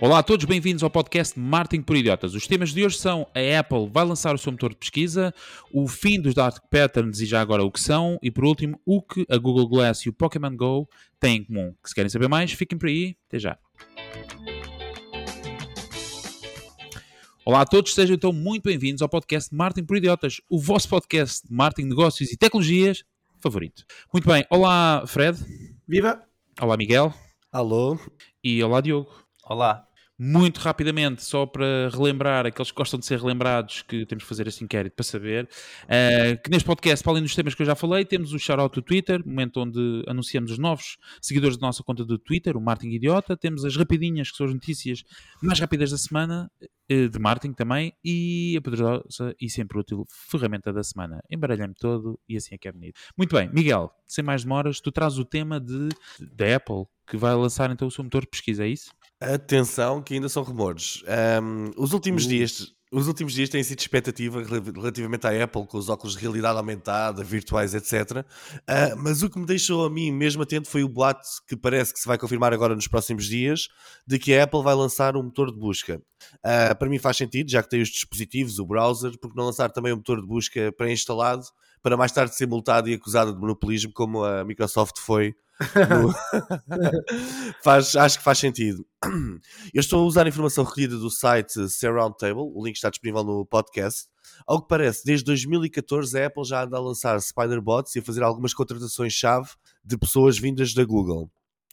Olá a todos, bem-vindos ao podcast Marketing por Idiotas. Os temas de hoje são a Apple vai lançar o seu motor de pesquisa, o fim dos dark patterns e já agora o que são, e por último, o que a Google Glass e o Pokémon Go têm em comum. Que se querem saber mais, fiquem por aí. Até já. Olá a todos, sejam então muito bem-vindos ao podcast Marketing por Idiotas, o vosso podcast de marketing, negócios e tecnologias favorito. Muito bem, olá Fred. Viva! Olá Miguel. Alô. E olá Diogo. Olá. Muito rapidamente, só para relembrar aqueles que gostam de ser relembrados, que temos que fazer esse inquérito para saber, uh, que neste podcast, para além dos temas que eu já falei, temos o shout-out do Twitter, momento onde anunciamos os novos seguidores da nossa conta do Twitter, o Martin Idiota, temos as rapidinhas, que são as notícias mais rápidas da semana, uh, de Martin também, e a poderosa e sempre útil ferramenta da semana. Embaralhei-me todo e assim é que é bonito. Muito bem, Miguel, sem mais demoras, tu trazes o tema de, da Apple, que vai lançar então o seu motor de pesquisa, é isso? Atenção, que ainda são rumores. Um, os últimos uh. dias. Os últimos dias têm sido expectativa relativamente à Apple, com os óculos de realidade aumentada, virtuais, etc. Uh, ah, mas o que me deixou a mim mesmo atento foi o boato que parece que se vai confirmar agora nos próximos dias, de que a Apple vai lançar um motor de busca. Uh, para mim faz sentido, já que tem os dispositivos, o browser, porque não lançar também um motor de busca pré-instalado, para mais tarde ser multado e acusado de monopolismo, como a Microsoft foi faz, acho que faz sentido. Eu estou a usar a informação recolhida do site Surround Table, o link está disponível no podcast. Ao que parece, desde 2014 a Apple já anda a lançar Spider-Bots e a fazer algumas contratações-chave de pessoas vindas da Google.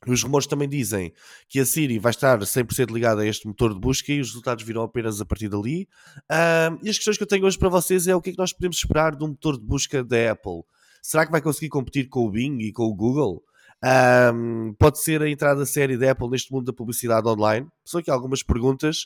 Os rumores também dizem que a Siri vai estar 100% ligada a este motor de busca e os resultados virão apenas a partir dali. Uh, e as questões que eu tenho hoje para vocês é o que é que nós podemos esperar de um motor de busca da Apple. Será que vai conseguir competir com o Bing e com o Google? Um, pode ser a entrada séria da Apple neste mundo da publicidade online? São aqui algumas perguntas.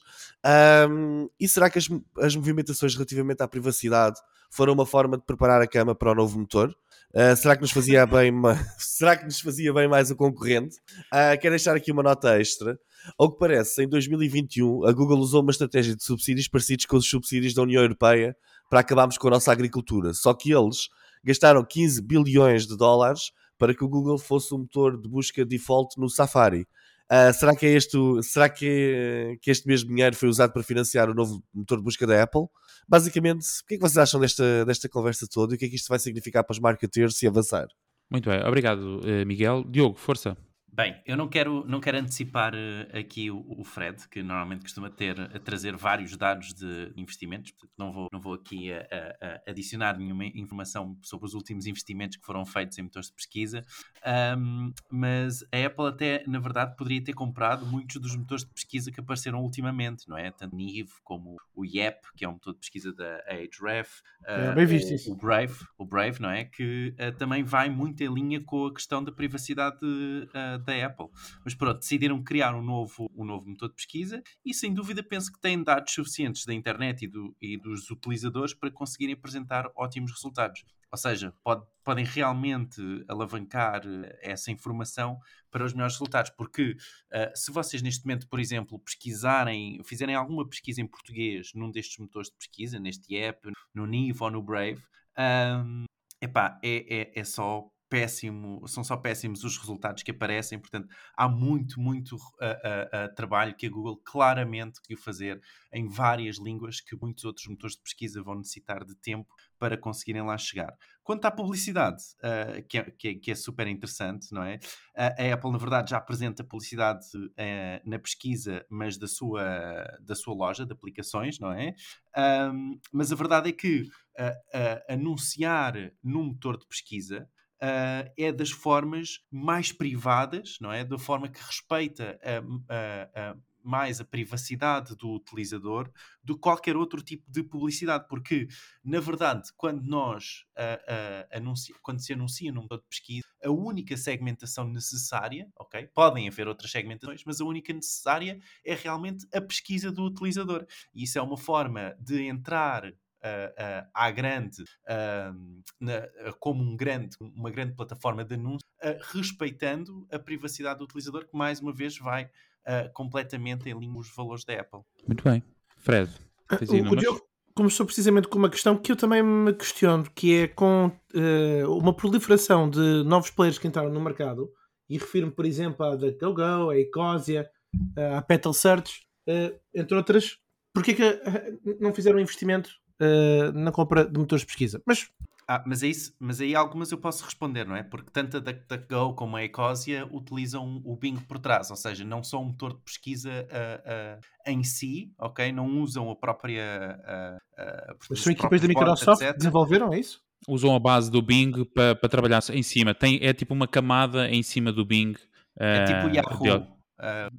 Um, e será que as, as movimentações relativamente à privacidade foram uma forma de preparar a cama para o novo motor? Uh, será que nos fazia bem será que nos fazia bem mais o concorrente? Uh, quero deixar aqui uma nota extra. Ao que parece, em 2021 a Google usou uma estratégia de subsídios parecidos com os subsídios da União Europeia para acabarmos com a nossa agricultura. Só que eles gastaram 15 bilhões de dólares para que o Google fosse o motor de busca default no Safari. Uh, será que, é este, será que, que este mesmo dinheiro foi usado para financiar o novo motor de busca da Apple? Basicamente, o que é que vocês acham desta, desta conversa toda e o que é que isto vai significar para os marketeiros se avançar? Muito bem, obrigado, eh, Miguel. Diogo, força. Bem, eu não quero, não quero antecipar uh, aqui o, o, Fred, que normalmente costuma ter a trazer vários dados de investimentos, portanto não vou, não vou aqui a, a, a adicionar nenhuma informação sobre os últimos investimentos que foram feitos em motores de pesquisa, um, mas a Apple até, na verdade, poderia ter comprado muitos dos motores de pesquisa que apareceram ultimamente, não é? Tanto Nive como o Yep, que é um motor de pesquisa da Ahrefs, uh, é, bem visto o, o, Brave, o Brave, não é? Que uh, também vai muito em linha com a questão da privacidade uh, da Apple. Mas pronto, decidiram criar um novo, um novo motor de pesquisa e sem dúvida penso que têm dados suficientes da internet e, do, e dos utilizadores para conseguirem apresentar ótimos resultados. Ou seja, pode, podem realmente alavancar eh, essa informação para os melhores resultados. Porque uh, se vocês neste momento, por exemplo, pesquisarem, fizerem alguma pesquisa em português num destes motores de pesquisa, neste app, no Nive ou no Brave, um, epá, é, é, é só péssimo, são só péssimos os resultados que aparecem, portanto, há muito, muito uh, uh, uh, trabalho que a Google claramente conseguiu fazer em várias línguas que muitos outros motores de pesquisa vão necessitar de tempo para conseguirem lá chegar. Quanto à publicidade, que é, que, é, que, é, super interessante, não é? a Apple, na verdade, já apresenta publicidade na pesquisa, mas da sua, da sua loja de aplicações, não é? Mas a verdade é que anunciar num motor de pesquisa uh, é das formas mais privadas, não é? Da forma que respeita a, a, a mais a privacidade do utilizador do que qualquer outro tipo de publicidade, porque na verdade, quando nós uh, uh, anuncia, quando se anuncia num motor de pesquisa, a única segmentação necessária, ok? Podem haver outras segmentações, mas a única necessária é realmente a pesquisa do utilizador. E isso é uma forma de entrar uh, à grande, na, como um grande, uma grande plataforma de anúncio, respeitando a privacidade do utilizador, que mais uma vez vai completamente em linha com os valores da Apple. Muito bem. Fred, o Diogo começou precisamente com uma questão que eu também me questiono, que é com uh, uma proliferação de novos players que entraram no mercado, e refiro-me, por exemplo, à DuckDuckGo, à Ecosia, à Petal Search, uh, entre outras, porque é que uh, não fizeram investimento uh, na compra de motores de pesquisa? Mas ah, mas, é isso, mas aí algumas eu posso responder, não é? Porque tanto a DuckDuckGo como a Ecosia utilizam o Bing por trás, ou seja, não são um motor de pesquisa uh, uh, em si, ok? Não usam a própria. Uh, são equipas da Microsoft que desenvolveram, é isso? Usam a base do Bing para pa trabalhar em cima. Tem, é tipo uma camada em cima do Bing. é tipo Yahoo.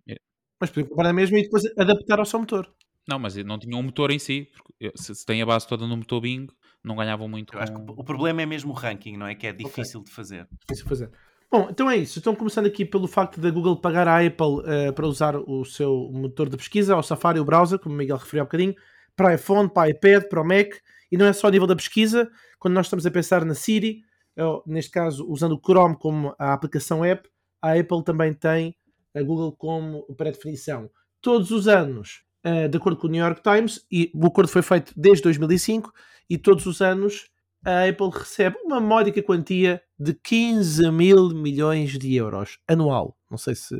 De... Mas podem comprar mesmo e depois adaptar ao seu motor. Não, mas não tinha um motor em si. Se, se tem a base toda no motor Bing, não ganhavam muito. Eu com... acho que o problema é mesmo o ranking, não é? Que é difícil okay. de fazer. Difícil de fazer. Bom, então é isso. Estão começando aqui pelo facto da Google pagar à Apple uh, para usar o seu motor de pesquisa, o Safari, o browser, como o Miguel referiu há bocadinho, para iPhone, para iPad, para o Mac. E não é só a nível da pesquisa. Quando nós estamos a pensar na Siri, ou, neste caso usando o Chrome como a aplicação app, a Apple também tem a Google como pré-definição. Todos os anos, uh, de acordo com o New York Times, e o acordo foi feito desde 2005, e todos os anos a Apple recebe uma módica quantia de 15 mil milhões de euros anual. Não sei se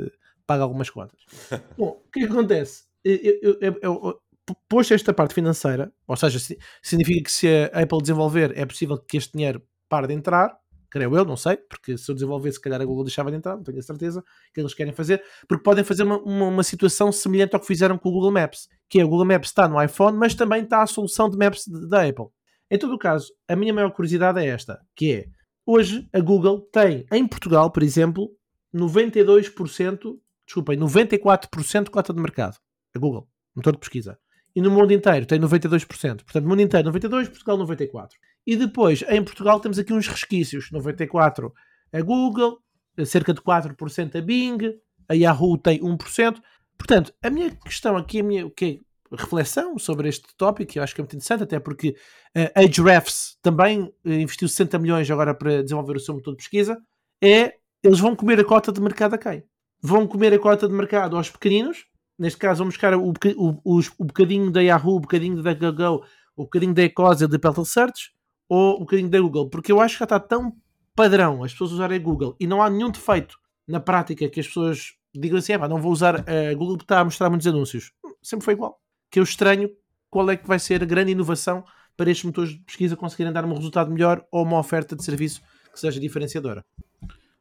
paga algumas contas. Bom, o que, é que acontece? Eu, eu, eu, eu, posto esta parte financeira, ou seja, significa que se a Apple desenvolver, é possível que este dinheiro pare de entrar, creio eu, não sei, porque se eu desenvolver, se calhar a Google deixava de entrar, não tenho a certeza que eles querem fazer, porque podem fazer uma, uma, uma, situação semelhante ao que fizeram com o Google Maps, que é o Google Maps está no iPhone, mas também está a solução de Maps da Apple. Em todo o caso, a minha maior curiosidade é esta, que é, hoje a Google tem, em Portugal, por exemplo, 92%, desculpem, 94% de cota de mercado. A Google, motor de pesquisa. E no mundo inteiro tem 92%. Portanto, mundo inteiro 92%, Portugal 94%. E depois, em Portugal, temos aqui uns resquícios. 94% a Google, cerca de 4% a Bing, a Yahoo tem 1%. Portanto, a minha questão aqui, a minha, o que reflexão sobre este tópico, que eu acho que é muito interessante, até porque uh, a Ahrefs também uh, investiu 60 milhões agora para desenvolver o seu motor de pesquisa, é eles vão comer a cota de mercado a quem? Vão comer a cota de mercado aos pequeninos, neste caso vão buscar o, o, o, o bocadinho da Yahoo, o bocadinho da DuckDuckGo, o bocadinho da Ecosia, da Petal Search, ou o bocadinho da Google, porque eu acho que já está tão padrão as pessoas usarem Google e não há nenhum defeito na prática que as pessoas digam assim, não vou usar a Google porque está a mostrar muitos anúncios. Sempre foi igual que eu estranho qual é que vai ser a grande inovação para estes motores de pesquisa conseguirem dar um resultado melhor ou uma oferta de serviço que seja diferenciadora.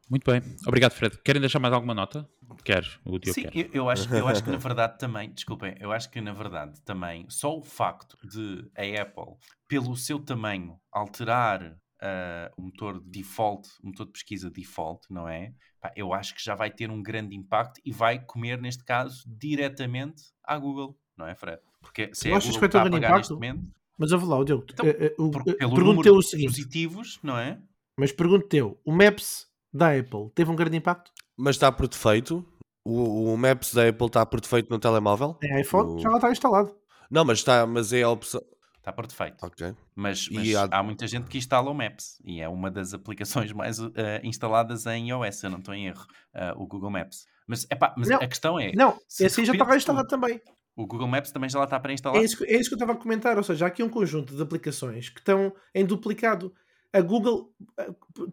Muito bem, obrigado Fred. Querem deixar mais alguma nota? Queres? O Sim, quer. Eu, eu, acho, eu acho que na verdade também, desculpem, eu acho que na verdade também só o facto de a Apple, pelo seu tamanho, alterar uh, o motor de default, o motor de pesquisa default, não é? Pá, eu acho que já vai ter um grande impacto e vai comer, neste caso, diretamente à Google não é, Fred? Porque se eu é acho que vai ter um grande impacto, momento, mas eu vou lá, o Diogo, então, uh, uh, uh, pelo número o seguinte, positivos, não é? Mas pergunto teu, o Maps da Apple teve um grande impacto? Mas está por defeito? O, o Maps da Apple está por defeito no telemóvel? É iPhone, o... já lá está instalado. Não, mas está, mas é a opção. Está por defeito. Ok. Mas, mas há... há... muita gente que instala o Maps e é uma das aplicações mais uh, instaladas em iOS, eu não estou em erro, uh, o Google Maps. Mas, epá, mas não, a questão é. Não, esse já estava instalado também. O Google Maps também já lá está para instalar? É isso, é isso que eu estava a comentar. Ou seja, há aqui um conjunto de aplicações que estão em duplicado. A Google,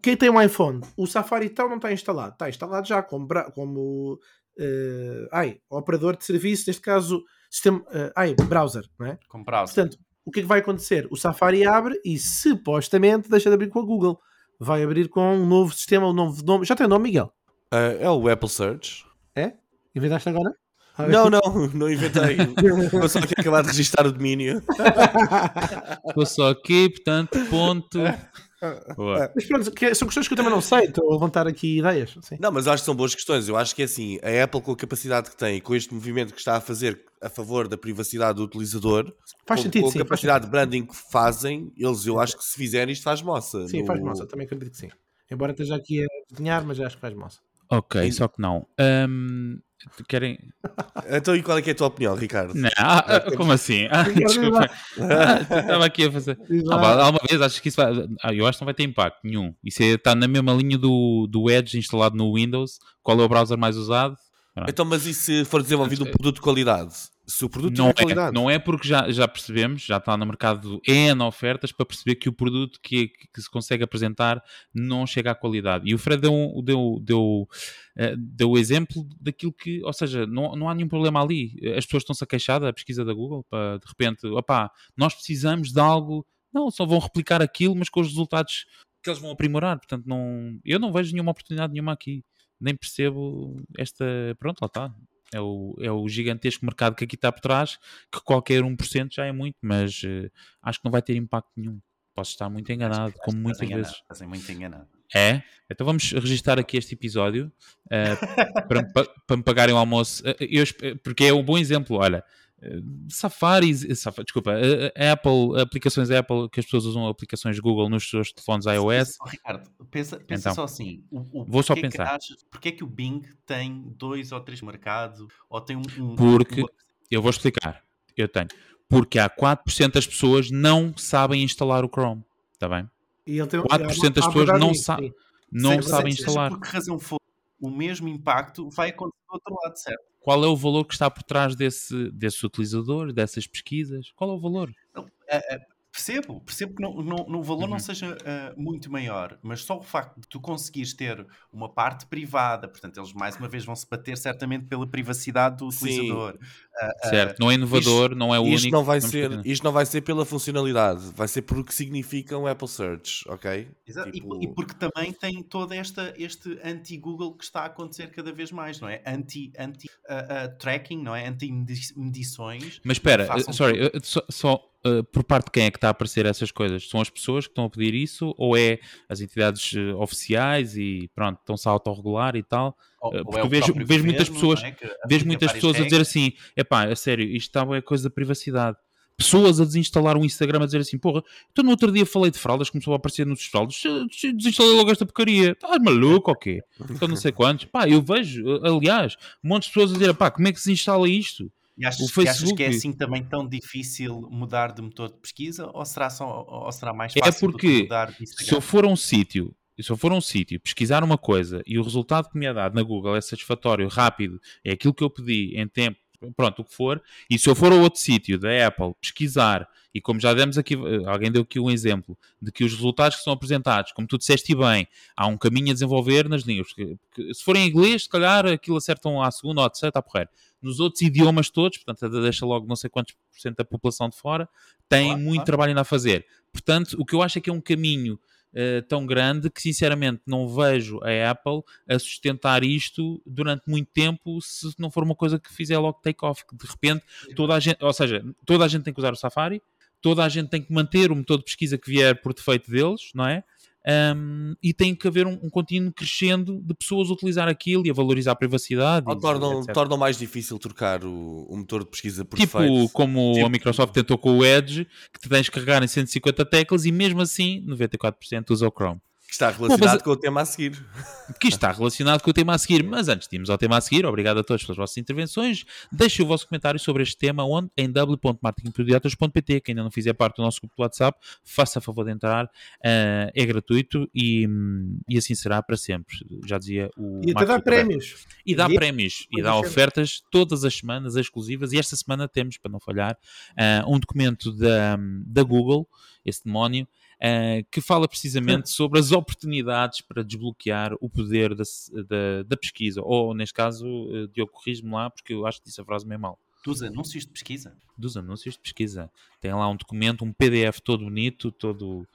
quem tem um iPhone, o Safari tal não está instalado. Está instalado já como, como uh, ai, operador de serviço, neste caso, sistema, uh, ai, browser, não é? Como browser. Portanto, o que é que vai acontecer? O Safari abre e supostamente deixa de abrir com a Google. Vai abrir com um novo sistema, um novo nome. Já tem o nome, Miguel? Uh, é o Apple Search. É? Inventaste agora? Não, não, não inventei. Vou só aqui acabar de registrar o domínio. Vou só aqui, portanto, ponto. Boa. Mas pronto, são questões que eu também não sei, estou a levantar aqui ideias. Sim. Não, mas acho que são boas questões. Eu acho que é assim, a Apple com a capacidade que tem, com este movimento que está a fazer a favor da privacidade do utilizador, faz com, sentido, com a sim, capacidade de branding que fazem, eles eu acho que se fizerem isto faz moça. Sim, no... faz moça, também acredito que sim. Embora esteja aqui a desenhar, mas acho que faz moça. Ok, só que não. Um, Querem. Então, e qual é, é a tua opinião, Ricardo? Não, ah, como assim? Ah, desculpa. Ah, estava aqui a fazer. Ah, uma vez, acho que isso vai. Ah, eu acho que não vai ter impacto nenhum. Isso está é, na mesma linha do, do Edge instalado no Windows. Qual é o browser mais usado? Então, mas e se for desenvolvido um produto de qualidade? Se o produto Não é, qualidade. não é porque já, já percebemos, já está no mercado N ofertas para perceber que o produto que, que se consegue apresentar não chega à qualidade. E o Fred deu, deu, deu, eh, deu o exemplo daquilo que, ou seja, não, não há nenhum problema ali. As pessoas estão-se a queixar da pesquisa da Google, para de repente, opá, nós precisamos de algo, não, só vão replicar aquilo, mas com os resultados que eles vão aprimorar. Portanto, não, eu não vejo nenhuma oportunidade nenhuma aqui. Nem percebo esta. Pronto, lá está. É o, é o gigantesco mercado que aqui está por trás, que qualquer 1% já é muito, mas eh, acho que não vai ter impacto nenhum. Posso estar muito enganado, Acho como muitas enganado, vezes. Estás muito enganado. É? Então vamos registrar aqui este episódio eh, para, para me pagarem o almoço. Eh, eu porque é um bom exemplo. Olha, Safari, eh, Safari desculpa, eh, eh, Apple, aplicações Apple, que as pessoas usam aplicações Google nos seus telefones iOS. Ricardo, pensa, pensa Então. só assim. O, o, Vou só porquê que pensar. achas- porquê é que o Bing tem dois ou três mercados? Ou tem um. um- Porque- uma- Eu vou explicar. Eu tenho. Porque há 4% das pessoas não sabem instalar o Chrome. Está bem? E ele tem, 4% das há- há pessoas não sim. Não sabem seja instalar. por que razão for, o mesmo impacto vai acontecer do outro lado, certo? Qual é o valor que está por trás desse, desse utilizador, dessas pesquisas? Qual é o valor? Não, ah, ah, percebo, percebo que não, não- no valor Uhum. não seja ah, muito maior, mas só o facto de tu conseguires ter uma parte privada, portanto, eles mais uma vez vão se bater certamente pela privacidade do Sim. utilizador. Ah, certo? Não é inovador, não é o Isto único. não, vai ser, continuar. isto não vai ser pela funcionalidade, vai ser por o que significa um Apple Search, ok? Exato, e- Tipo- E, porque também tem todo esta, este anti-Google que está a acontecer cada vez mais, não é? Anti-tracking, não é? Anti-medições. Mas espera, sorry, só, só, eh, por parte de quem é que está a aparecer essas coisas? São as pessoas que estão a pedir isso ou é as entidades eh, oficiais e pronto, estão-se a autorregular e tal? Ou- Eh, porque é vejo- vejo muitas pessoas- é? Que Vejo muitas pessoas a dizer assim: epá, a sério, isto está é coisa da privacidade. Pessoas a desinstalar o Instagram a dizer assim: porra, então no outro dia falei de fraldas, começou a aparecer nos fraldas, desinstalei logo esta porcaria. Estás maluco ou quê? Então não sei quantos. Pá, eu vejo, aliás, um monte de pessoas a dizer: pá, como é que se instala isto? E achas, o achas que é Facebook- assim também tão difícil mudar de motor de pesquisa ou será, só, ou será mais É fácil que porque mudar de Se eu Instagram? for a um sítio, se eu for a um sítio, pesquisar uma coisa e o resultado que me é dado na Google é satisfatório, rápido, é aquilo que eu pedi em tempo, pronto, o que for, e se eu for a outro sítio da Apple pesquisar, e como já demos aqui, eh, alguém deu aqui um exemplo, de que os resultados que são apresentados, como tu disseste bem, há um caminho a desenvolver nas línguas. se for em inglês, se calhar aquilo acertam à segunda ou à terceira, está porreiro. Nos outros idiomas todos, portanto, deixa logo não sei quantos por cento da população de fora, tem Claro, muito claro. trabalho ainda a fazer. Portanto, o que eu acho é que é um caminho eh, tão grande que sinceramente não vejo a Apple a sustentar isto durante muito tempo se não for uma coisa que fizer logo take off, que de repente toda a gente, ou seja, toda a gente tem que usar o Safari, toda a gente tem que manter o motor de pesquisa que vier por defeito deles, não é? Um, e tem que haver um, um contínuo crescendo de pessoas a utilizar aquilo e a valorizar a privacidade. Ou tornam, tornam mais difícil trocar o, o motor de pesquisa por Tipo defeito. como Tipo- a Microsoft tentou com o Edge, que te tens que carregar em 150 teclas e mesmo assim 94% usa o Chrome. Que está relacionado mas- com o tema a seguir. Que está relacionado com o tema a seguir. Mas antes de irmos ao tema a seguir, obrigado a todos pelas vossas intervenções. Deixem o vosso comentário sobre este tema onde, em w.marketingpediatras.pt. Quem ainda não fizer parte do nosso grupo do WhatsApp, faça a favor de entrar. eh, é gratuito e, e assim será para sempre. Já dizia o E até dá prémios. E dá E- prémios e dá é. ofertas todas as semanas exclusivas. E esta semana temos, para não falhar, ah, um documento da, da Google, esse demónio, ah, que fala precisamente sobre as oportunidades para desbloquear o poder da, da, da pesquisa. Ou, neste caso, eh, Diogo, corrijo-me lá, porque eu acho que disse a frase meio mal. Dos anúncios de pesquisa? Dos anúncios de pesquisa. Tem lá um documento, um PDF todo bonito, todo,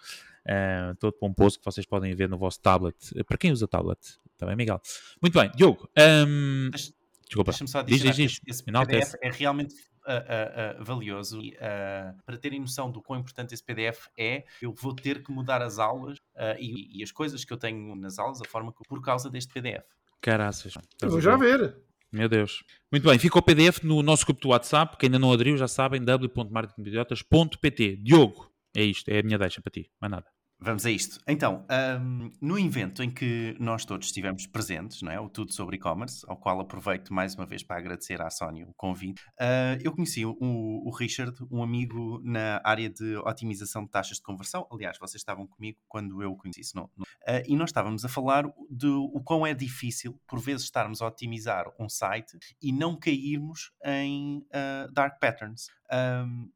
ah, todo pomposo, que vocês podem ver no vosso tablet. Para quem usa tablet? Bem, Miguel? Muito bem, Diogo. ahm, Deixa- Desculpa. Deixa-me só Diz, dizer diz, diz. que esse Enaltece. PDF é realmente ah, ah, valioso e para terem noção do quão importante esse PDF é, eu vou ter que mudar as aulas e, e as coisas que eu tenho nas aulas, a forma que por causa deste PDF. Caraças. Eu vou a já ver? Meu Deus. Muito bem, fica o PDF no nosso grupo do WhatsApp. Quem ainda não aderiu, já sabem, w.marketingpediotas.pt. Diogo, é isto, é a minha deixa para ti, mais nada. Vamos a isto. Então, um, no evento em que nós todos estivemos presentes, não é? o Tudo sobre E-Commerce, ao qual aproveito mais uma vez para agradecer à Sónia o convite, uh, eu conheci o, o, Richard, um amigo na área de otimização de taxas de conversão. Aliás, vocês estavam comigo quando eu o conheci, não, não. Uh, e nós estávamos a falar de o quão é difícil, por vezes, estarmos a otimizar um site e não cairmos em uh, dark patterns. Um,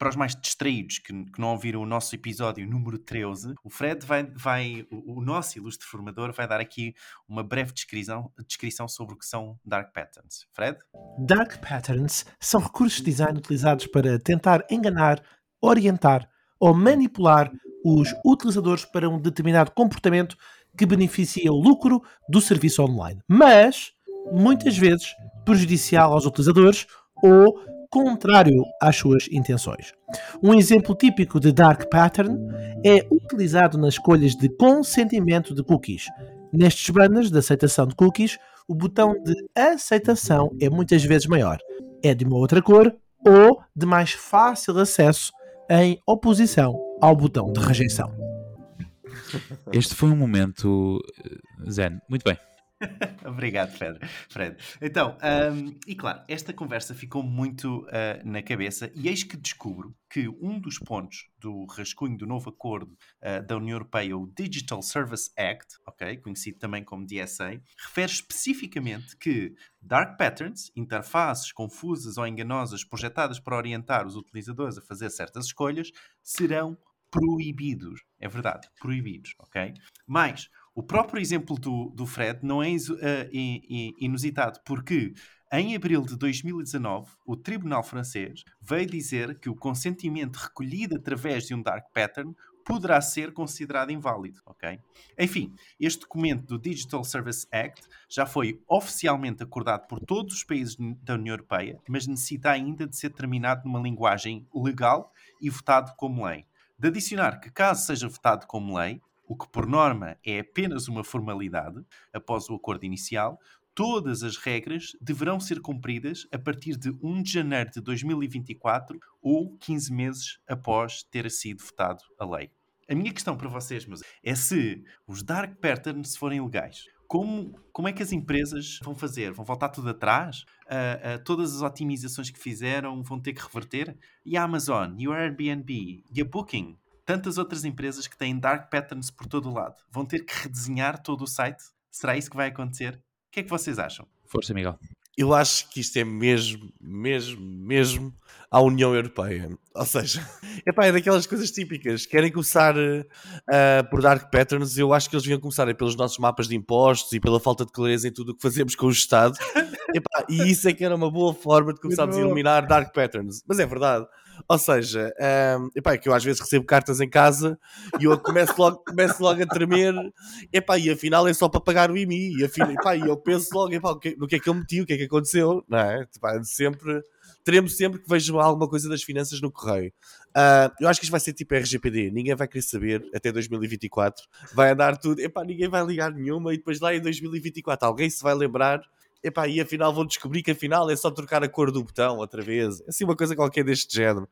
para os mais distraídos que, que, não ouviram o nosso episódio número 13, o Fred vai, vai o, o, nosso ilustre formador, vai dar aqui uma breve descrição, descrição sobre o que são Dark Patterns. Fred? Dark Patterns são recursos de design utilizados para tentar enganar, orientar ou manipular os utilizadores para um determinado comportamento que beneficia o lucro do serviço online, mas muitas vezes prejudicial aos utilizadores ou contrário às suas intenções. Um exemplo típico de dark pattern é utilizado nas escolhas de consentimento de cookies. Nestes banners de aceitação de cookies, o botão de aceitação é muitas vezes maior. É de uma outra cor ou de mais fácil acesso em oposição ao botão de rejeição. Este foi um momento eh, zen. Muito bem. Obrigado, Fred. Fred. Então, um, e claro, esta conversa ficou muito uh, na cabeça e eis que descubro que um dos pontos do rascunho do novo acordo uh, da União Europeia, o Digital Service Act, okay, conhecido também como DSA, refere especificamente que dark patterns, interfaces confusas ou enganosas projetadas para orientar os utilizadores a fazer certas escolhas, serão proibidos. É verdade, proibidos, ok? Mas o próprio exemplo do, do Fred não é uh, inusitado, porque em abril de 2019, o Tribunal francês veio dizer que o consentimento recolhido através de um dark pattern poderá ser considerado inválido, ok? Enfim, este documento do Digital Service Act já foi oficialmente acordado por todos os países da União Europeia, mas necessita ainda de ser terminado numa linguagem legal e votado como lei. De adicionar que, caso seja votado como lei, o que por norma é apenas uma formalidade, após o acordo inicial, todas as regras deverão ser cumpridas a partir de 1 de janeiro de 2024 ou 15 meses após ter sido votado a lei. A minha questão para vocês, meus, é se os dark patterns forem legais. Como, como é que as empresas vão fazer? Vão voltar tudo atrás? Uh, uh, todas as otimizações que fizeram vão ter que reverter? E a Amazon, e o Airbnb, e a Booking, tantas outras empresas que têm dark patterns por todo o lado vão ter que redesenhar todo o site? Será isso que vai acontecer? O que é que vocês acham? Força, Miguel. Eu acho que isto é mesmo, mesmo, mesmo à União Europeia. Ou seja, epá, é daquelas coisas típicas. Querem começar uh, por dark patterns. Eu acho que eles deviam começar pelos nossos mapas de impostos e pela falta de clareza em tudo o que fazemos com o Estado. epá, e isso é que era uma boa forma de começarmos a eliminar dark patterns. Mas é verdade. Ou seja, um, epá, é que eu às vezes recebo cartas em casa e eu começo logo, começo logo a tremer, epá, e afinal é só para pagar o IMI, e, afinal, epá, e eu penso logo epá, no que é que eu meti, o que é que aconteceu, não é? Epá, sempre, teremos sempre que vejo alguma coisa das finanças no correio. Uh, eu acho que isto vai ser tipo RGPD, ninguém vai querer saber até 2024, vai andar tudo, epá, ninguém vai ligar nenhuma, e depois lá em 2024 alguém se vai lembrar epá, e afinal vão descobrir que afinal é só trocar a cor do botão outra vez. Assim, uma coisa qualquer deste género.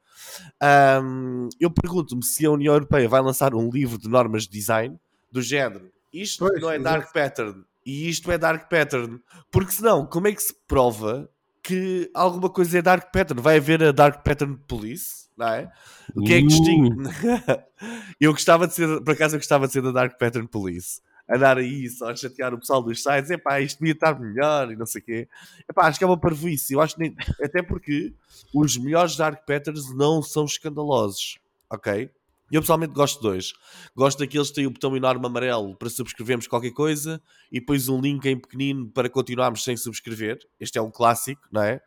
Um, eu pergunto-me se a União Europeia vai lançar um livro de normas de design do género. Isto pois, não é Dark Pattern e isto é Dark Pattern. Porque senão, como é que se prova que alguma coisa é Dark Pattern? Vai haver a Dark Pattern Police? Não é? O que é que distingue? Uh. eu gostava de ser, por acaso, eu gostava de ser da Dark Pattern Police andar aí só a chatear o pessoal dos sites, epá, isto devia estar melhor e não sei o quê. Epá, acho que é uma parvoíce, eu acho nem, até porque os melhores Dark Patterns não são escandalosos, ok? Eu pessoalmente gosto de dois. Gosto daqueles que têm o botão enorme amarelo para subscrevermos qualquer coisa e depois um link em pequenino para continuarmos sem subscrever. Este é um clássico, não é?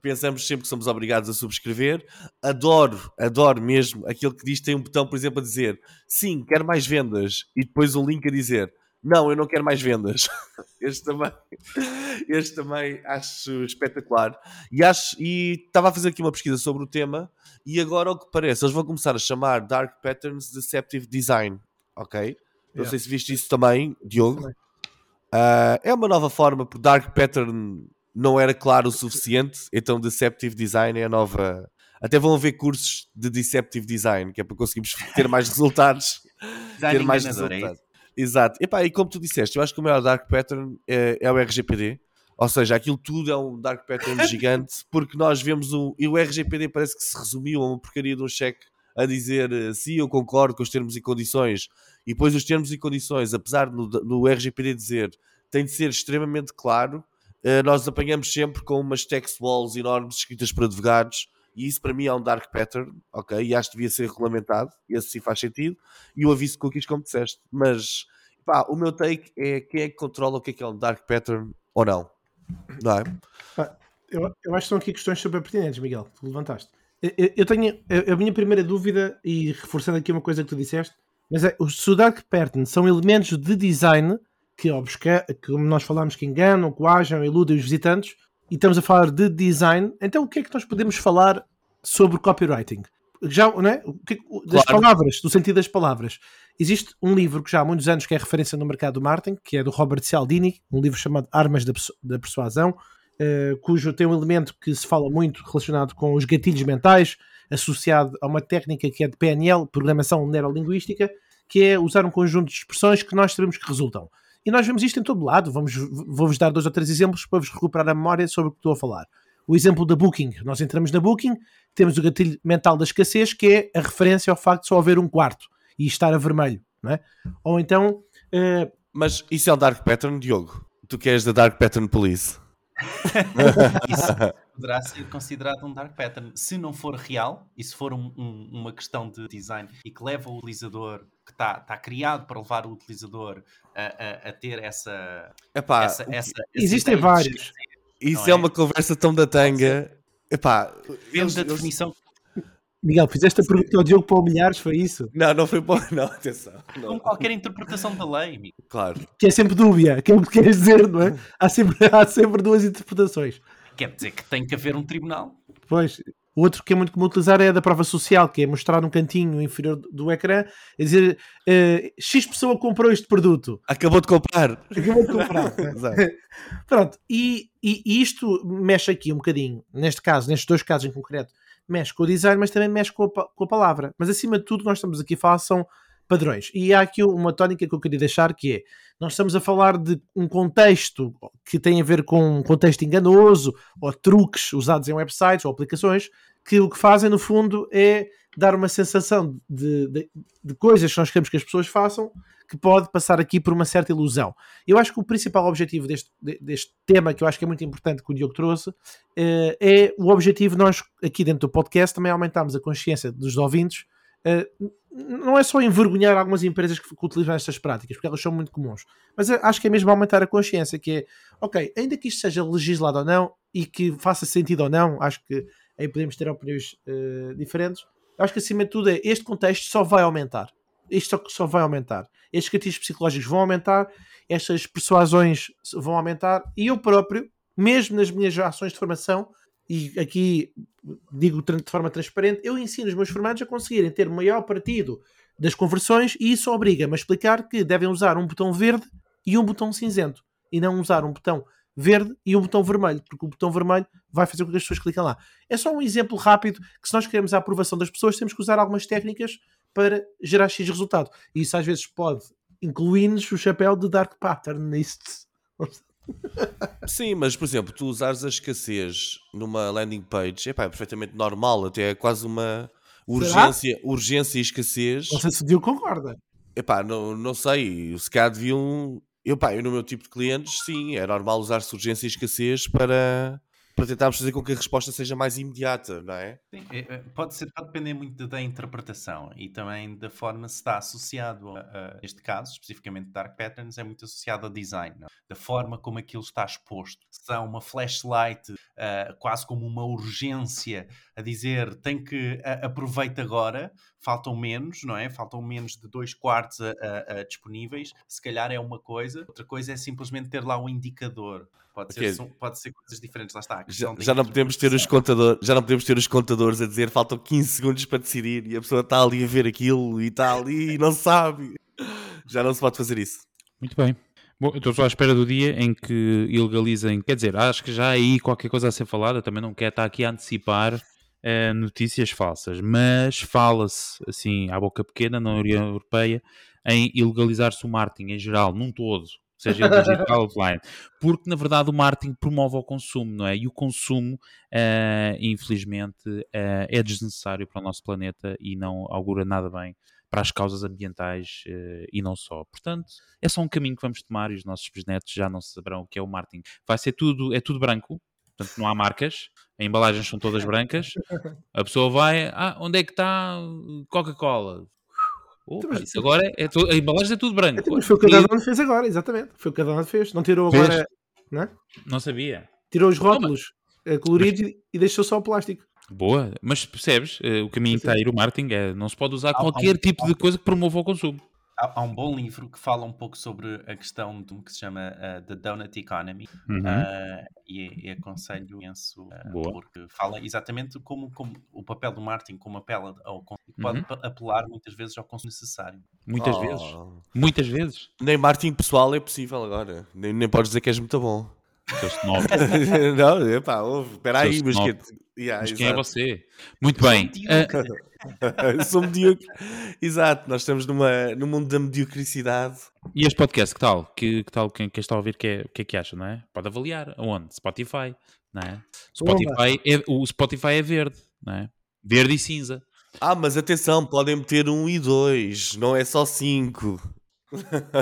Pensamos sempre que somos obrigados a subscrever. Adoro, adoro mesmo aquele que diz tem um botão, por exemplo, a dizer sim, quero mais vendas, e depois um link a dizer não, eu não quero mais vendas. Este também, este também acho espetacular. E acho, e estava a fazer aqui uma pesquisa sobre o tema, e agora, o que parece, eles vão começar a chamar Dark Patterns Deceptive Design. Ok? Yeah. Não sei se viste isso também, Diogo. Uh, é uma nova forma, por Dark Pattern não era claro o suficiente, então Deceptive Design é a nova, Até vão haver cursos de Deceptive Design, que é para conseguirmos ter mais resultados. Ter mais é resultados. Exato. Epá, e como tu disseste, eu acho que o maior dark pattern é, é o RGPD. Ou seja, aquilo tudo é um dark pattern gigante, porque nós vemos um. E o RGPD parece que se resumiu a uma porcaria de um cheque a dizer eh, sim, eu concordo com os termos e condições. E depois os termos e condições, apesar no, no RGPD dizer tem de ser extremamente claro, nós apanhamos sempre com umas text walls enormes escritas por advogados. E isso para mim é um dark pattern, ok? E acho que devia ser regulamentado, e esse sim faz sentido. E o aviso cookies, como disseste. Mas pá, o meu take é quem é que controla o que é que é um dark pattern ou não. Não é? Eu, eu acho que são aqui questões super pertinentes, Miguel, que levantaste. Eu, eu- tenho a, minha primeira dúvida, e reforçando aqui uma coisa que tu disseste, mas é se o Dark Pattern são elementos de design que, obsca, que como nós falámos, que enganam, coagem, iludem os visitantes, e estamos a falar de design, então o que é que nós podemos falar sobre copywriting? Já, não é? O que- o- das Claro. palavras, do sentido das palavras. Existe um livro que já há muitos anos que é referência no mercado do marketing, que é do Robert Cialdini, um livro chamado Armas da, da Persuasão, eh, cujo tem um elemento que se fala muito relacionado com os gatilhos mentais, associado a uma técnica que é de PNL, Programação Neurolinguística, que é usar um conjunto de expressões que nós sabemos que resultam. E nós vemos isto em todo lado. Vamos, vou-vos dar dois ou três exemplos para vos recuperar a memória sobre o que estou a falar. O exemplo da Booking. Nós entramos na Booking, temos o gatilho mental da escassez, que é a referência ao facto de só haver um quarto e estar a vermelho. Não é? Ou então, eh, Mas isso é um dark pattern, Diogo? Tu que és da Dark Pattern Police? Isso poderá ser considerado um dark pattern. Se não for real e se for um- um- uma questão de design e que leva o utilizador, que está tá criado para levar o utilizador a, a- a ter essa. Epá, essa, o que- essa- existem vários. esquecer. isso é é? uma conversa tão da tanga. Epá, Depende eles- da eles- definição. Miguel, fizeste a pergunta ao Diogo para humilhares, foi isso? Não, não foi bom. Não, atenção. Como Não, qualquer interpretação da lei, amigo. claro. Que é sempre dúbia, aquilo que queres dizer, não é? Há sempre, há sempre duas interpretações. Quer dizer que tem que haver um tribunal. Pois, o outro que é muito comum utilizar é a da prova social, que é mostrar num cantinho inferior do- ecrã e dizer eh, X pessoa comprou este produto. Acabou de comprar. Acabou de comprar. Exato. Pronto, e, e- e isto mexe aqui um bocadinho, neste caso, nestes dois casos em concreto, mexe com o design, mas também mexe com a, com a palavra. Mas acima de tudo, nós estamos aqui a falar são padrões. E há aqui uma tónica que eu queria deixar que é: nós estamos a falar de um contexto que tem a ver com um contexto enganoso ou truques usados em websites ou aplicações que o que fazem no fundo é dar uma sensação de, de, de coisas que nós queremos que as pessoas façam que pode passar aqui por uma certa ilusão. Eu acho que o principal objetivo deste, de- deste tema, que eu acho que é muito importante que o Diogo trouxe, eh, é o objetivo nós, aqui dentro do podcast, também aumentarmos a consciência dos ouvintes. Eh, não é só envergonhar algumas empresas que, que utilizam estas práticas, porque elas são muito comuns, mas eh, acho que é mesmo aumentar a consciência, que é, ok, ainda que isto seja legislado ou não, e que faça sentido ou não, acho que aí podemos ter opiniões eh, diferentes, acho que acima de tudo é, este contexto só vai aumentar. Isto só, só vai aumentar. Estes gatilhos psicológicos vão aumentar, estas persuasões vão aumentar, e eu próprio, mesmo nas minhas ações de formação, e aqui digo de forma transparente, eu ensino os meus formandos a conseguirem ter maior partido das conversões e isso obriga-me a explicar que devem usar um botão verde e um botão cinzento e não usar um botão verde e um botão vermelho, porque o botão vermelho vai fazer com que as pessoas cliquem lá. É só um exemplo rápido que se nós queremos a aprovação das pessoas temos que usar algumas técnicas para gerar X resultado. E isso às vezes pode incluir-nos o chapéu de Dark Pattern nisto. Sim, mas por exemplo, tu usares a escassez numa landing page, epá, é perfeitamente normal, até é quase uma urgência, urgência e escassez. Não sei se o Diogo concorda. Epá, não, não sei, se calhar deviam. Eu, pá, eu no meu tipo de clientes, sim, é normal usar-se urgência e escassez para, para tentarmos fazer com que a resposta seja mais imediata, não é? Sim, é, é, pode, ser, pode depender muito da interpretação e também da forma se está associado a, a este caso, especificamente Dark Patterns, é muito associado ao design, não é? da forma como aquilo está exposto. Se há uma flashlight ah, quase como uma urgência a dizer tem que a- aproveita agora, faltam menos, não é? Faltam menos de dois quartos a- a- a disponíveis, se calhar é uma coisa, outra coisa é simplesmente ter lá o indicador. Pode, Ok. ser, são- pode ser coisas diferentes, lá está. a Já, já não podemos ter os contadores, já não podemos ter os contadores a dizer faltam 15 segundos para decidir e a pessoa está ali a ver aquilo e está ali e não sabe. Já não se pode fazer isso. Muito bem. Bom, eu estou só à espera do dia em que ilegalizem. Quer dizer, acho que já há aí qualquer coisa a ser falada. Também não quero estar aqui a antecipar uh, notícias falsas, mas fala-se, assim, à boca pequena, na União Europeia, em ilegalizar-se o marketing em geral, num todo, seja ele digital ou offline, porque na verdade o marketing promove o consumo, não é? E o consumo, uh, infelizmente, uh, é desnecessário para o nosso planeta e não augura nada bem para as causas ambientais uh, e não só. Portanto, é só um caminho que vamos tomar e os nossos bisnetos já não saberão o que é o marketing. Vai ser tudo, é tudo branco, portanto não há marcas, as embalagens são todas brancas. A pessoa vai, ah, onde é que está Coca-Cola? Opa, então, isso agora é, tudo, a embalagem é tudo branco. Então, foi o que a Danone fez agora, exatamente. Foi o que a Danone fez. Não tirou agora. Não, é? não sabia. Tirou os rótulos Toma. coloridos mas... e deixou só o plástico. Boa, mas percebes? Uh, o caminho que está a ir o marketing é não se pode usar qualquer tipo de coisa que promova o consumo. Há, há, um bom livro que fala um pouco sobre a questão do que se chama uh, The Donut Economy uhum. uh, e, e, aconselho imenso uh, porque fala exatamente como, como, o papel do marketing como apela ao pode uhum. apelar muitas vezes ao consumo necessário. Muitas oh. vezes. Muitas vezes. Nem marketing pessoal é possível agora. Nem, nem podes dizer que és muito bom. não, epá, ouve, espera aí, mas, que, yeah, mas quem é você? Muito bem. Uh... sou medíocre. Exato, nós estamos numa, num mundo da mediocricidade. E este podcast, que tal? Que, que tal quem, quem está a ouvir, que é, o que é que acha, não é? Pode avaliar. Aonde? Spotify, não é? Spotify é, o Spotify é verde, não é? Verde e cinza. Ah, mas atenção, podem meter um e dois, não é só cinco.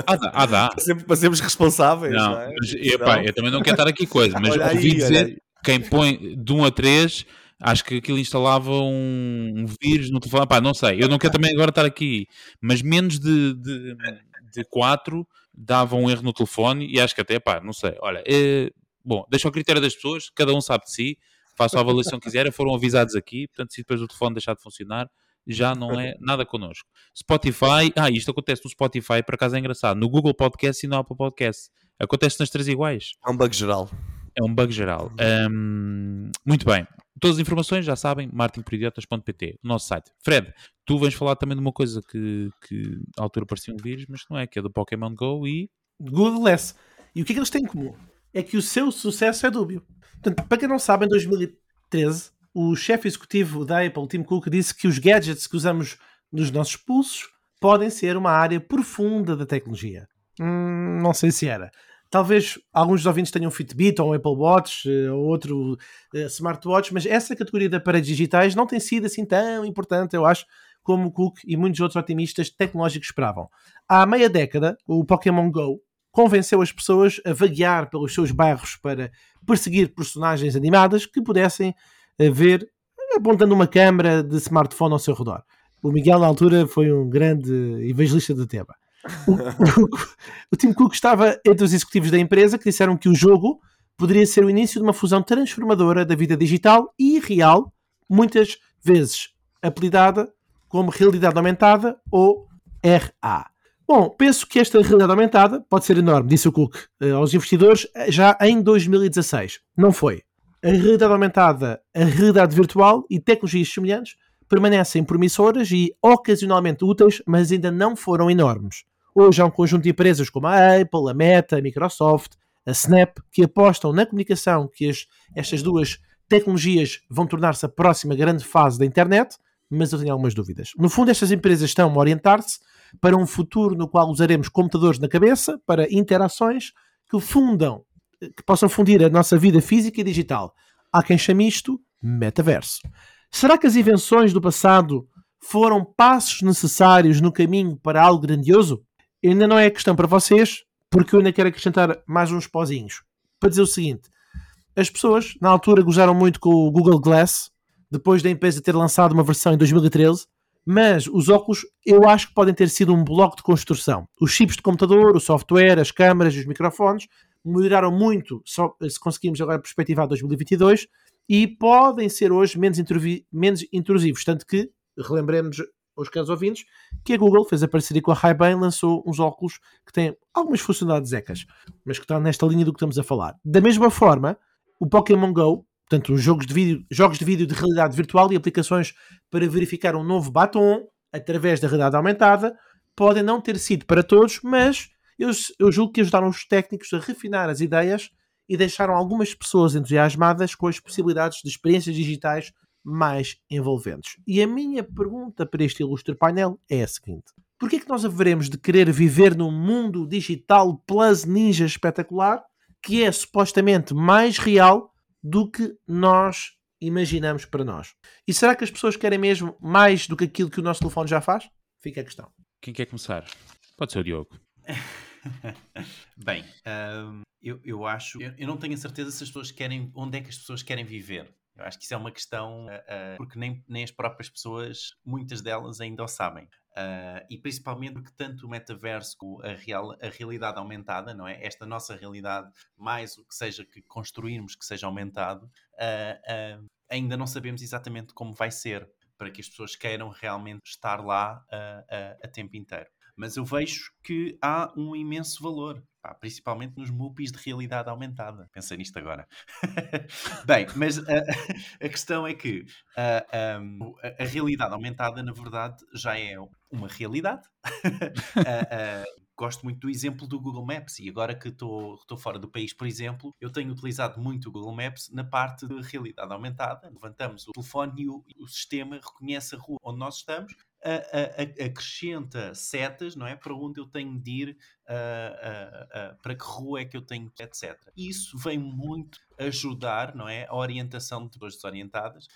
Ah, dá. Ah, dá. Sempre, para sermos responsáveis. Não, não é? mas, epá, eu também não quero estar aqui coisa, mas olha ouvi aí, dizer quem põe de 1 a 3, acho que aquilo instalava um, um vírus no telefone. Pá, não sei, eu não quero também agora estar aqui, mas menos de, de, de 4 dava um erro no telefone e acho que até, pá, não sei. Olha, é, bom, deixa ao critério das pessoas, cada um sabe de si, faça a avaliação que quiser, foram avisados aqui, portanto, se depois o telefone deixar de funcionar, já não é nada connosco. Spotify, ah, isto acontece no Spotify, por acaso é engraçado, no Google Podcast e no Apple Podcast. Acontece nas três iguais. É um bug geral. É um bug geral. Um, muito bem. Todas as informações já sabem, martinporidiotas.pt, o nosso site. Fred, tu vens falar também de uma coisa que, que à altura parecia um vírus, mas não é, que é do Pokémon GO e... Google Glass. E o que é que eles têm em comum? É que o seu sucesso é dúbio. Portanto, para quem não sabe, em 2013 o chefe executivo da Apple, Tim Cook, disse que os gadgets que usamos nos nossos pulsos podem ser uma área profunda da tecnologia. Hum, não sei se era. Talvez alguns dos ouvintes tenham um Fitbit ou um Apple Watch eh, ou outro uh, smartwatch, mas essa categoria de aparelhos digitais não tem sido assim tão importante, eu acho, como Cook e muitos outros otimistas tecnológicos esperavam. Há meia década, o Pokémon Go convenceu as pessoas a vaguear pelos seus bairros para perseguir personagens animadas que pudessem a ver apontando uma câmera de smartphone ao seu redor. O Miguel, na altura, foi um grande evangelista do tema. O, o, o Tim Cook estava entre os executivos da empresa que disseram que o jogo poderia ser o início de uma fusão transformadora da vida digital e real, muitas vezes apelidada como realidade aumentada ou RA. Bom, penso que esta realidade aumentada pode ser enorme, disse o Cook eh, aos investidores já em 2016. Não foi a realidade aumentada, a realidade virtual e tecnologias semelhantes permanecem promissoras e ocasionalmente úteis, mas ainda não foram enormes. Hoje há um conjunto de empresas como a Apple, a Meta, a Microsoft, a Snap, que apostam na comunicação que as, estas duas tecnologias vão tornar-se a próxima grande fase da internet, mas eu tenho algumas dúvidas. No fundo, estas empresas estão a orientar-se para um futuro no qual usaremos computadores na cabeça para interações que fundam que possam fundir a nossa vida física e digital. Há quem chame isto metaverso. Será que as invenções do passado foram passos necessários no caminho para algo grandioso? Ainda não é questão para vocês, porque eu ainda quero acrescentar mais uns pozinhos. Para dizer o seguinte: as pessoas, na altura, gozaram muito com o Google Glass, depois da empresa ter lançado uma versão em 2013, mas os óculos eu acho que podem ter sido um bloco de construção. Os chips de computador, o software, as câmaras e os microfones melhoraram muito só, se conseguimos agora perspectivar 2022 e podem ser hoje menos, menos intrusivos. Tanto que, relembremos aos caros ouvintes, que a Google fez a parceria com a Ray-Ban lançou uns óculos que têm algumas funcionalidades ecas, mas que estão nesta linha do que estamos a falar. Da mesma forma, o Pokémon Go, portanto, os jogos de vídeo, jogos de vídeo de realidade virtual e aplicações para verificar um novo batom através da realidade aumentada, podem não ter sido para todos, mas eu, eu julgo que ajudaram os técnicos a refinar as ideias e deixaram algumas pessoas entusiasmadas com as possibilidades de experiências digitais mais envolventes. E a minha pergunta para este ilustre painel é a seguinte: Porquê é que nós haveremos de querer viver num mundo digital plus ninja espetacular que é supostamente mais real do que nós imaginamos para nós? E será que as pessoas querem mesmo mais do que aquilo que o nosso telefone já faz? Fica a questão. Quem quer começar? Pode ser o Diogo. Bem, hum, eu, eu acho. Eu, eu não tenho a certeza se as pessoas querem. Onde é que as pessoas querem viver? Eu acho que isso é uma questão, uh, uh, porque nem, nem as próprias pessoas, muitas delas ainda o sabem. Uh, e principalmente porque tanto o metaverso como a, real, a realidade aumentada, não é? Esta nossa realidade, mais o que seja que construirmos que seja aumentado, ainda não sabemos exatamente como vai ser para que as pessoas queiram realmente estar lá a tempo inteiro mas eu vejo que há um imenso valor, pá, principalmente nos MUPIs de realidade aumentada. Pensei nisto agora. Bem, mas uh, a questão é que um, a, a, realidade aumentada, na verdade, já é uma realidade. gosto muito do exemplo do Google Maps e agora que estou fora do país, por exemplo, eu tenho utilizado muito o Google Maps na parte de realidade aumentada. Levantamos o telefone e o, o sistema reconhece a rua onde nós estamos acrescenta setas, não é? Para onde eu tenho de ir, para que rua é que eu tenho, etc. Isso vem muito ajudar, não é? A orientação de pessoas desorientadas.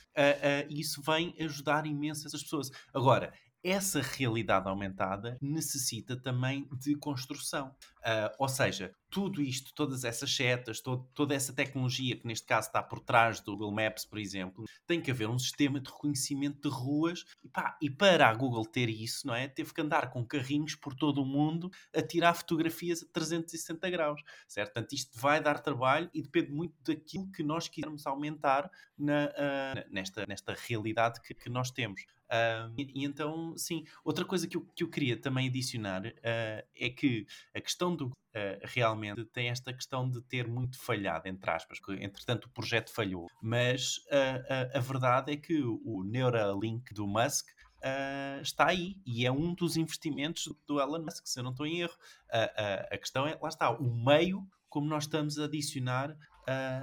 isso vem ajudar imensas as pessoas. Agora, essa realidade aumentada necessita também de construção. Uh, ou seja, tudo isto, todas essas setas, toda essa tecnologia que neste caso está por trás do Google Maps, por exemplo, tem que haver um sistema de reconhecimento de ruas e, pá, e para a Google ter isso, não é? Teve que andar com carrinhos por todo o mundo a tirar fotografias a 360 graus, certo? Portanto, isto vai dar trabalho e depende muito daquilo que nós quisermos aumentar na, uh, nesta, nesta realidade que, que nós temos. Uh, e, e, então, sim, outra coisa que eu, que eu queria também adicionar é que a questão do uh, realmente tem esta questão de ter muito falhado, entre aspas, que entretanto o projeto falhou, mas uh, uh, a verdade é que o Neuralink do Musk Uh, está aí e é um dos investimentos do Elon Musk, se eu não estou em erro. Uh, uh, a questão é, lá está, o meio como nós estamos a adicionar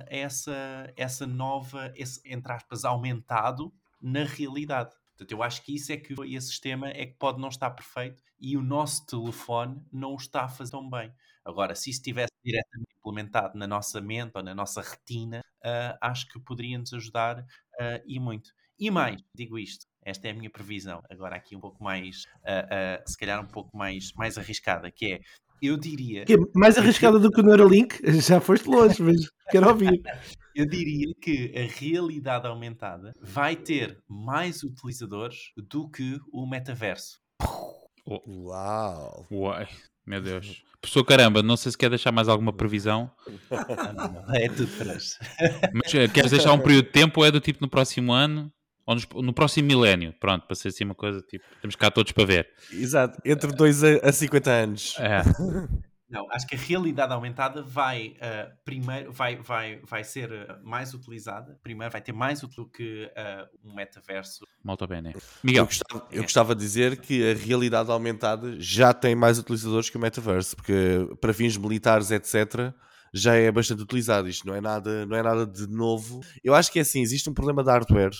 essa, essa nova, esse, entre aspas, aumentado na realidade. Portanto, eu acho que isso é que esse sistema é que pode não estar perfeito e o nosso telefone não o está a fazer tão bem. Agora, se isso estivesse diretamente implementado na nossa mente ou na nossa retina, uh, acho que poderia nos ajudar uh, e muito. E mais, digo isto, esta é a minha previsão, agora aqui um pouco mais, uh, uh, se calhar um pouco mais, mais arriscada, que é, eu diria... Que é mais arriscada do que o Neuralink? Já foste longe, mas quero ouvir. Eu diria que a realidade aumentada vai ter mais utilizadores do que o metaverso. Uau! Uai, meu Deus. Professor Caramba, não sei se quer deixar mais alguma previsão. não, não, é tudo fresco. Mas eh, queres deixar um período de tempo ou é do tipo no próximo ano? Ou no, no próximo milénio? Pronto, para ser assim uma coisa tipo, temos cá todos para ver. Exato, entre 2 a 50 anos. É. Não, acho que a realidade aumentada vai uh, primeiro vai, vai, vai ser uh, mais utilizada, primeiro vai ter mais útil que uh, um metaverso. Molto bene. Miguel. Eu gostava, eu gostava de dizer que a realidade aumentada já tem mais utilizadores que o metaverso, porque para fins militares, etc., já é bastante utilizado. Isto não é nada, não é nada de novo. Eu acho que é assim, existe um problema de hardware.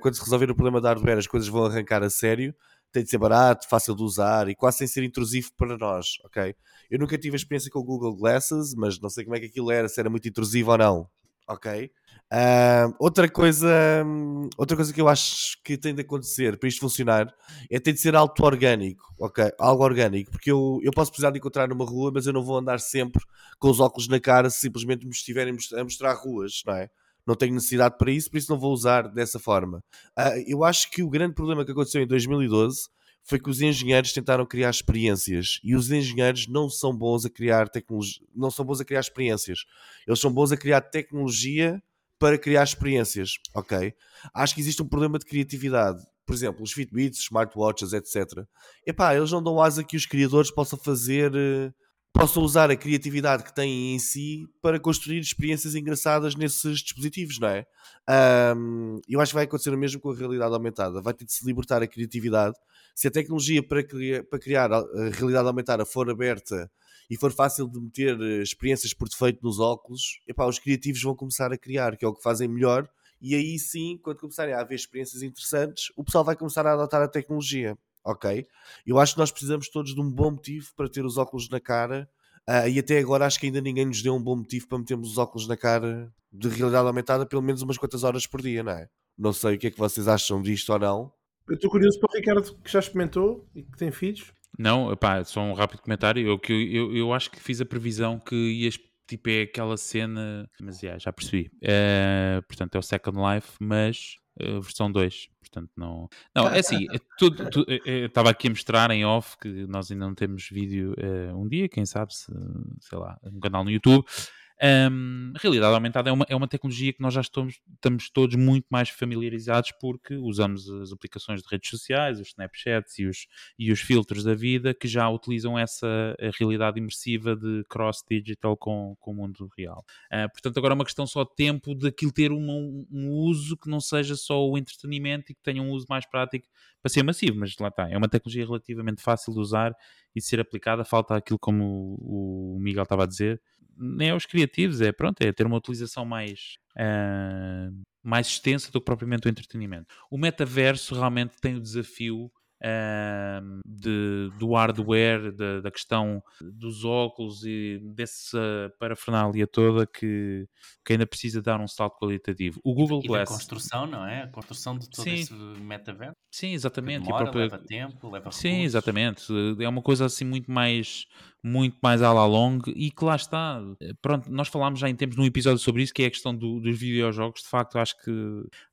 quando se resolver o problema de hardware, as coisas vão arrancar a sério tem de ser barato, fácil de usar e quase sem ser intrusivo para nós, ok? Eu nunca tive a experiência com o Google Glasses, mas não sei como é que aquilo era, se era muito intrusivo ou não, ok? Uh, outra coisa outra coisa que eu acho que tem de acontecer para isto funcionar é ter de ser auto-orgânico, ok? Algo orgânico, porque eu, eu posso precisar de encontrar numa rua, mas eu não vou andar sempre com os óculos na cara se simplesmente me estiverem a mostrar ruas, não é? não tenho necessidade para isso, por isso não vou usar dessa forma. Uh, eu acho que o grande problema que aconteceu em 2012 foi que os engenheiros tentaram criar experiências e os engenheiros não são bons a criar tecnologia, não são bons a criar experiências. Eles são bons a criar tecnologia para criar experiências, ok? Acho que existe um problema de criatividade. Por exemplo, os Fitbits, smartwatches, etc. Epá, eles não dão asa que os criadores possam fazer uh, possam usar a criatividade que têm em si para construir experiências engraçadas nesses dispositivos, não é? Um, eu acho que vai acontecer o mesmo com a realidade aumentada. Vai ter de se libertar a criatividade. Se a tecnologia para, criar, para criar a realidade aumentada for aberta e for fácil de meter eh, experiências por defeito nos óculos, epá, os criativos vão começar a criar, que é o que fazem melhor e aí sim, quando começarem a haver experiências interessantes, o pessoal vai começar a adotar a tecnologia. Ok? Eu acho que nós precisamos todos de um bom motivo para ter os óculos na cara. Uh, e até agora acho que ainda ninguém nos deu um bom motivo para metermos os óculos na cara de realidade aumentada pelo menos umas quantas horas por dia, não é? Não sei o que é que vocês acham disto ou não. Eu estou curioso para o Ricardo que já experimentou e que tem filhos. Não, pá, só um rápido comentário. Eu, eu, eu, eu acho que fiz a previsão que ias tipo é aquela cena, mas yeah, já percebi. Uh, portanto, é o Second Life, mas uh, versão 2. Portanto, não. Não, é assim, é tudo, tudo, estava aqui a mostrar em off que nós ainda não temos vídeo uh, um dia, quem sabe, se, sei lá, um canal no YouTube. Um, realidade aumentada é uma, é uma tecnologia que nós já estamos, estamos todos muito mais familiarizados porque usamos as aplicações de redes sociais, os Snapchats e os, e os filtros da vida que já utilizam essa realidade imersiva de cross-digital com, com o mundo real. Uh, portanto, agora é uma questão só de tempo de aquilo ter um, um uso que não seja só o entretenimento e que tenha um uso mais prático para ser massivo, mas lá está, é uma tecnologia relativamente fácil de usar e de ser aplicada, falta aquilo como o Miguel estava a dizer, nem aos criativos, é pronto, é ter uma utilização mais, uh, mais extensa do que propriamente o entretenimento. O metaverso realmente tem o desafio uh, de, do hardware, de, da questão dos óculos e dessa parafernália toda que, que ainda precisa dar um salto qualitativo. O Google e Glass. a construção, não é? A construção de todo Sim. esse metaverso. Sim, exatamente. Demora, própria... leva tempo, leva recursos. Sim, exatamente. É uma coisa assim muito mais muito mais à la long e que lá está. Pronto, nós falámos já em tempos num episódio sobre isso, que é a questão do, dos videojogos. De facto, acho que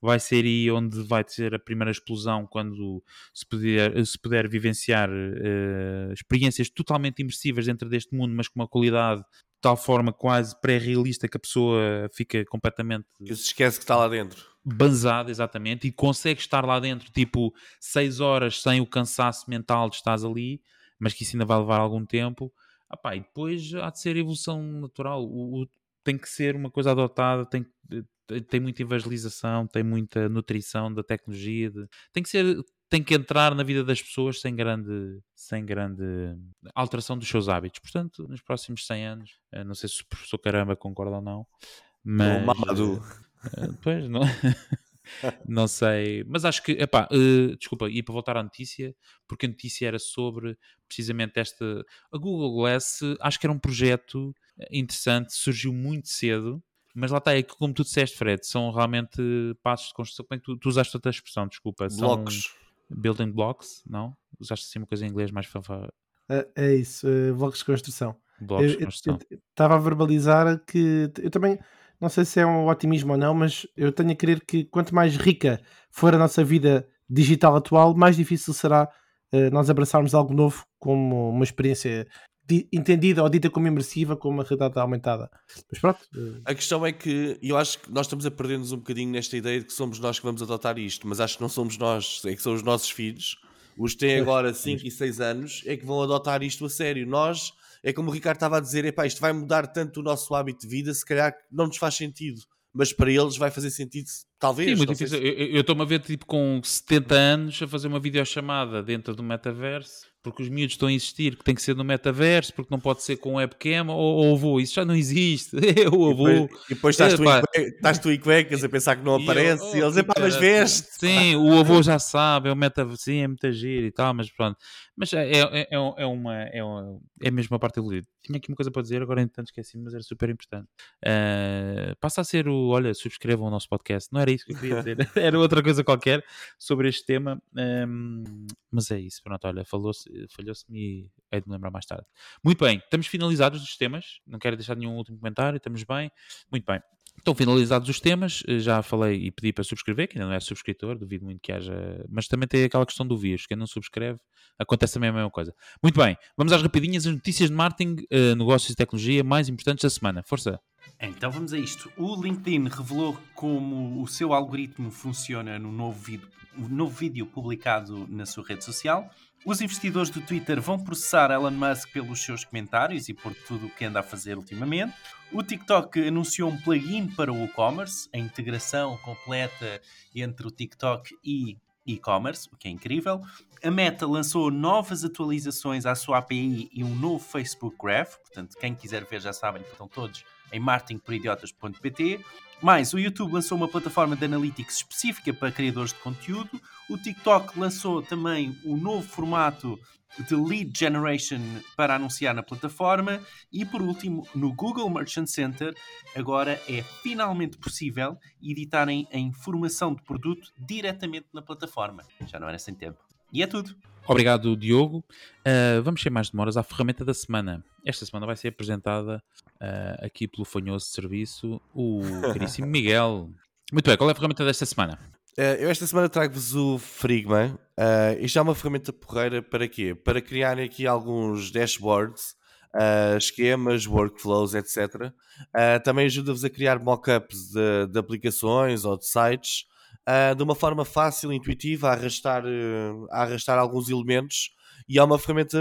vai ser aí onde vai ser a primeira explosão quando se puder, se puder vivenciar uh, experiências totalmente imersivas dentro deste mundo, mas com uma qualidade de tal forma quase pré-realista que a pessoa fica completamente. Que se esquece que está lá dentro banzado, exatamente, e consegue estar lá dentro tipo 6 horas sem o cansaço mental de estás ali, mas que isso ainda vai levar algum tempo. Ah, pá, e depois há de ser evolução natural. O, o, tem que ser uma coisa adotada, tem, tem muita evangelização, tem muita nutrição da tecnologia. De, tem que ser tem que entrar na vida das pessoas sem grande, sem grande alteração dos seus hábitos. Portanto, nos próximos 100 anos, eh, não sei se o professor Caramba concorda ou não, mas... Mamado. Uh, pois, não... não sei, mas acho que, epá, uh, desculpa, e para voltar à notícia, porque a notícia era sobre precisamente esta. A Google Glass, acho que era um projeto interessante, surgiu muito cedo, mas lá está, é que como tu disseste, Fred, são realmente passos de construção. Como é que tu, tu usaste outra expressão, desculpa? Blocos. Building blocks, não? Usaste assim uma coisa em inglês mais fanfara. É, é isso, uh, blocos de construção. Blocos de construção. Estava a verbalizar que eu também não sei se é um otimismo ou não, mas eu tenho a crer que quanto mais rica for a nossa vida digital atual, mais difícil será uh, nós abraçarmos algo novo como uma experiência entendida ou dita como imersiva, como uma realidade aumentada. Mas pronto. Uh... A questão é que eu acho que nós estamos a perder-nos um bocadinho nesta ideia de que somos nós que vamos adotar isto, mas acho que não somos nós, é que são os nossos filhos, os que têm agora 5 e 6 anos, é que vão adotar isto a sério. Nós é como o Ricardo estava a dizer: epá, isto vai mudar tanto o nosso hábito de vida, se calhar não nos faz sentido, mas para eles vai fazer sentido, talvez. Sim, muito difícil. Se... Eu estou-me a ver tipo com 70 anos a fazer uma videochamada dentro do metaverso porque os miúdos estão a insistir que tem que ser no metaverso, porque não pode ser com webcam ou, ou avô. Isso já não existe. Eu avô. E depois, e depois estás, tu em, estás tu em cuecas a pensar que não aparece e, eu, oh, e eles, epá, mas veste. Sim, o avô já sabe, é o metaverso, sim, é muita giro e tal, mas pronto. Mas é, é, é, é uma, é, uma, é mesmo a parte evoluída. Tinha aqui uma coisa para dizer, agora entanto esqueci, mas era super importante. Uh, passa a ser o, olha, subscrevam o nosso podcast. Não era isso que eu queria dizer, era outra coisa qualquer sobre este tema. Um, mas é isso, pronto, olha, falhou-se-me e hei de me lembrar mais tarde. Muito bem, estamos finalizados os temas. Não quero deixar nenhum último comentário, estamos bem. Muito bem. Estão finalizados os temas, eh, já falei e pedi para subscrever, que ainda não é subscritor, duvido muito que haja, mas também tem aquela questão do vírus, quem não subscreve, acontece também a mesma coisa. Muito bem, vamos às rapidinhas, as notícias de marketing, uh, negócios e tecnologia mais importantes da semana. Força! Então vamos a isto. O LinkedIn revelou como o seu algoritmo funciona no novo vídeo, no novo vídeo publicado na sua rede social os investidores do Twitter vão processar Elon Musk pelos seus comentários e por tudo o que anda a fazer ultimamente. O TikTok anunciou um plugin para o e-commerce, a integração completa entre o TikTok e e-commerce, o que é incrível. A Meta lançou novas atualizações à sua API e um novo Facebook Graph, portanto, quem quiser ver já sabem que estão todos em marketingporidiotas.pt. Mais, o YouTube lançou uma plataforma de analytics específica para criadores de conteúdo. O TikTok lançou também o um novo formato de lead generation para anunciar na plataforma. E por último, no Google Merchant Center, agora é finalmente possível editarem a informação de produto diretamente na plataforma. Já não era sem tempo. E é tudo. Obrigado, Diogo. Uh, vamos sem mais demoras à ferramenta da semana. Esta semana vai ser apresentada uh, aqui pelo fanhoso serviço o caríssimo Miguel. Muito bem, qual é a ferramenta desta semana? Uh, eu esta semana trago-vos o Frigma. Uh, isto é uma ferramenta porreira para quê? Para criar aqui alguns dashboards, uh, esquemas, workflows, etc. também ajuda-vos a criar mockups de, de aplicações ou de sites uh, de uma forma fácil, intuitiva, a arrastar, uh, a arrastar alguns elementos e é uma ferramenta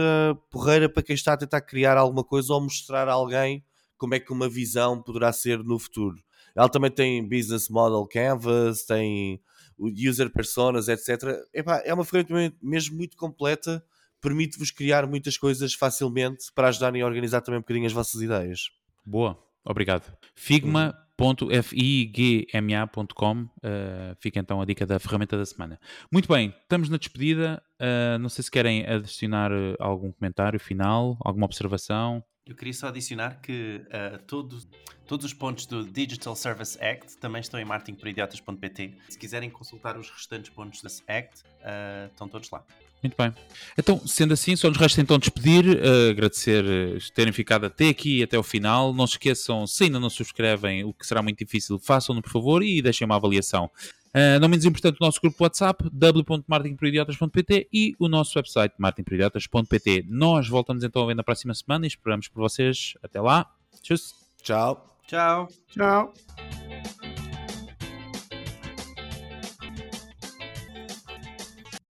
porreira para quem está a tentar criar alguma coisa ou mostrar a alguém como é que uma visão poderá ser no futuro. Ela também tem Business Model Canvas, tem User Personas, etc. Epá, é uma ferramenta mesmo muito completa, permite-vos criar muitas coisas facilmente para ajudarem a organizar também um bocadinho as vossas ideias. Boa, obrigado. Figma uhum www.figma.com. Uh, fica então a dica da ferramenta da semana. Muito bem, estamos na despedida. Uh, não sei se querem adicionar eh, algum comentário final, alguma observação. Eu queria só adicionar que uh, todos, todos os pontos do Digital Service Act também estão em marketingporidiotas.pt. Se quiserem consultar os restantes pontos desse Act, uh, estão todos lá. Muito bem. Então, sendo assim, só nos resta então despedir, uh, agradecer terem ficado até aqui, até o final. Não se esqueçam, se ainda não subscrevem, o que será muito difícil, façam-no por favor e deixem uma avaliação. Uh, não menos importante, o nosso grupo WhatsApp, w.marketingporidiotas.pt e o nosso website, marketingporidiotas.pt. Nós voltamos então a ver na próxima semana e esperamos por vocês. Até lá. Tchau. Tchau. Tchau. Tchau.